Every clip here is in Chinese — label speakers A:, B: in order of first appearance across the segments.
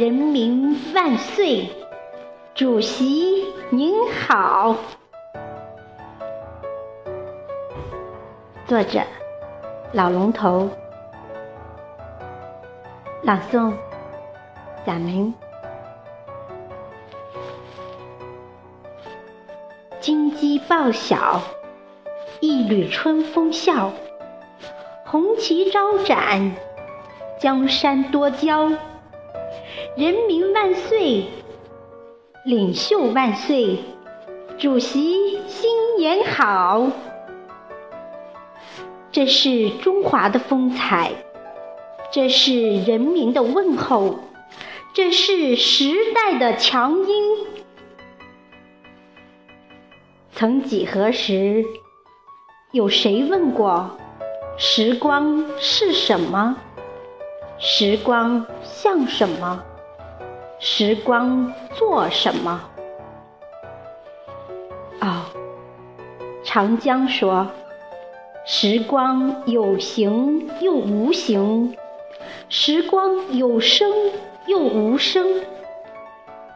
A: 人民万岁！主席您好。作者：老龙头。朗诵：贾明。金鸡报晓，一缕春风笑。红旗招展，江山多娇。人民万岁，领袖万岁，主席新年好。这是中华的风采，这是人民的问候，这是时代的强音。曾几何时，有谁问过时光是什么？时光像什么？时光做什么？哦，长江说：“时光有形又无形，时光有声又无声，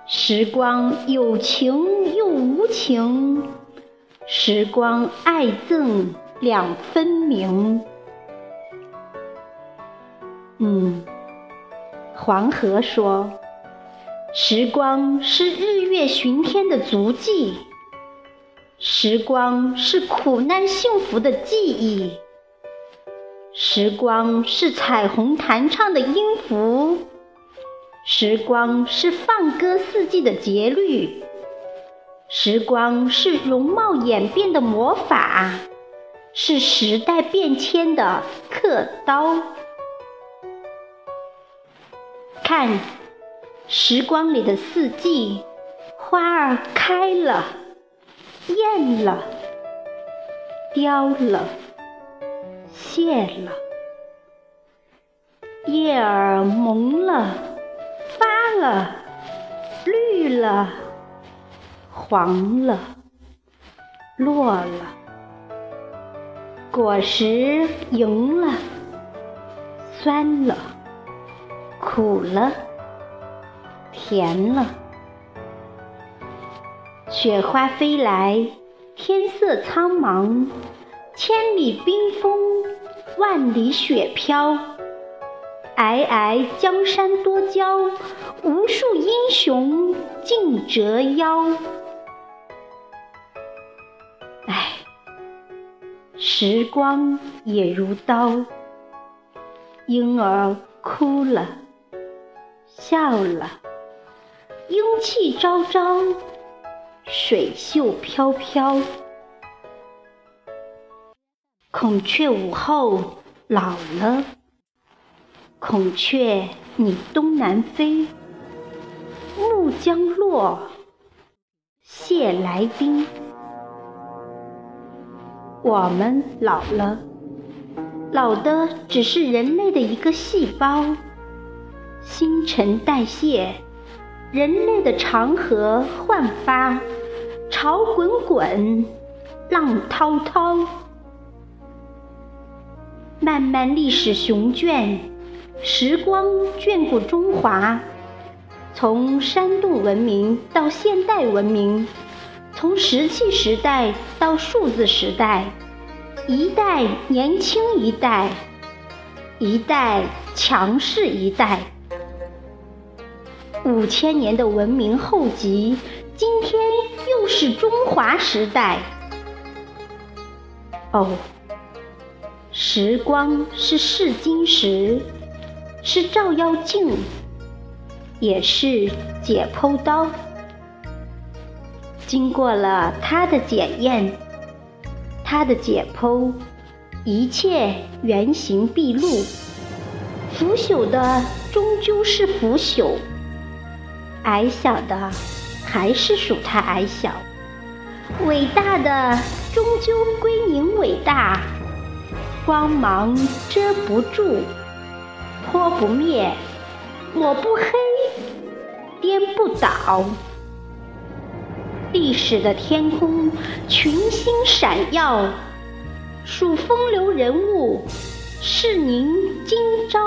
A: 时光有情又无情。”时光爱憎两分明。嗯，黄河说：“时光是日月巡天的足迹，时光是苦难幸福的记忆，时光是彩虹弹唱的音符，时光是放歌四季的节律。”时光是容貌演变的魔法，是时代变迁的刻刀。看，时光里的四季，花儿开了，艳了，凋了，谢了；叶儿萌了，发了，绿了。黄了，落了，果实赢了，酸了，苦了，甜了。雪花飞来，天色苍茫，千里冰封，万里雪飘。皑皑江山多娇，无数英雄尽折腰。时光也如刀，婴儿哭了，笑了，英气昭昭，水袖飘飘。孔雀午后老了，孔雀你东南飞，暮将落，谢来宾。我们老了，老的只是人类的一个细胞。新陈代谢，人类的长河焕发，潮滚滚，浪滔滔。漫漫历史雄卷，时光眷顾中华。从山洞文明到现代文明。从石器时代到数字时代，一代年轻一代，一代强势一代。五千年的文明厚积，今天又是中华时代。哦，时光是试金石，是照妖镜，也是解剖刀。经过了它的检验，它的解剖，一切原形毕露。腐朽的终究是腐朽，矮小的还是属它矮小，伟大的终究归您伟大。光芒遮不住，泼不灭，抹不黑，颠不倒。历史的天空，群星闪耀，数风流人物，是您今朝。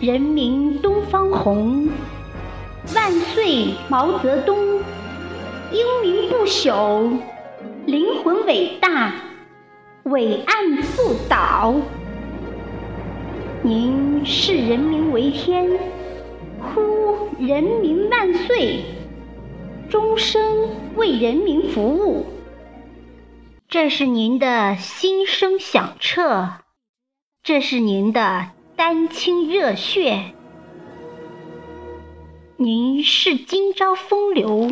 A: 人民东方红，万岁毛泽东，英名不朽，灵魂伟大，伟岸不倒。您视人民为天，呼人民万岁，终生为人民服务。这是您的心声响彻，这是您的丹青热血。您是今朝风流，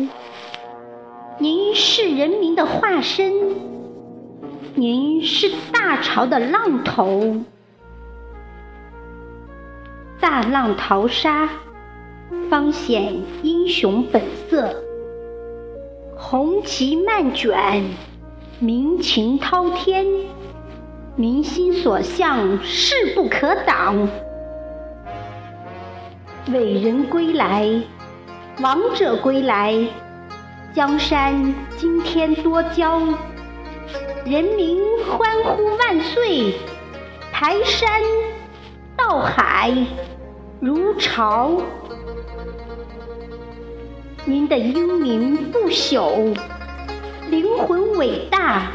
A: 您是人民的化身，您是大潮的浪头。大浪淘沙，方显英雄本色；红旗漫卷，民情滔天。民心所向，势不可挡。伟人归来，王者归来，江山今天多娇。人民欢呼万岁，排山。倒海如潮，您的英名不朽，灵魂伟大，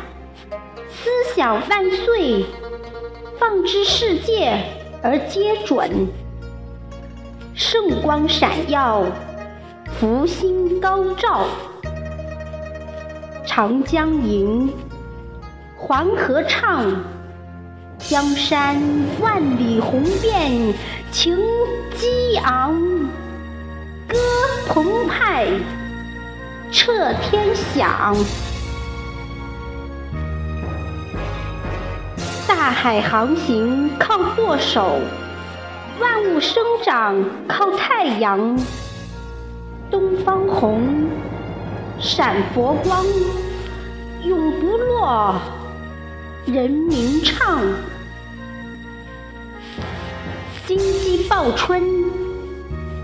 A: 思想万岁，放之世界而皆准。圣光闪耀，福星高照，长江吟，黄河唱。江山万里红遍，情激昂，歌澎湃，彻天响。大海航行靠舵手，万物生长靠太阳。东方红，闪佛光，永不落。人民唱。金鸡报春，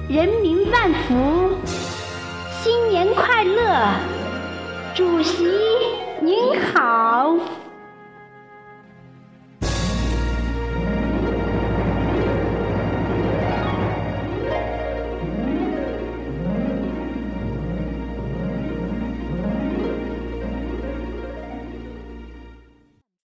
A: 人民万福，新年快乐！主席您好。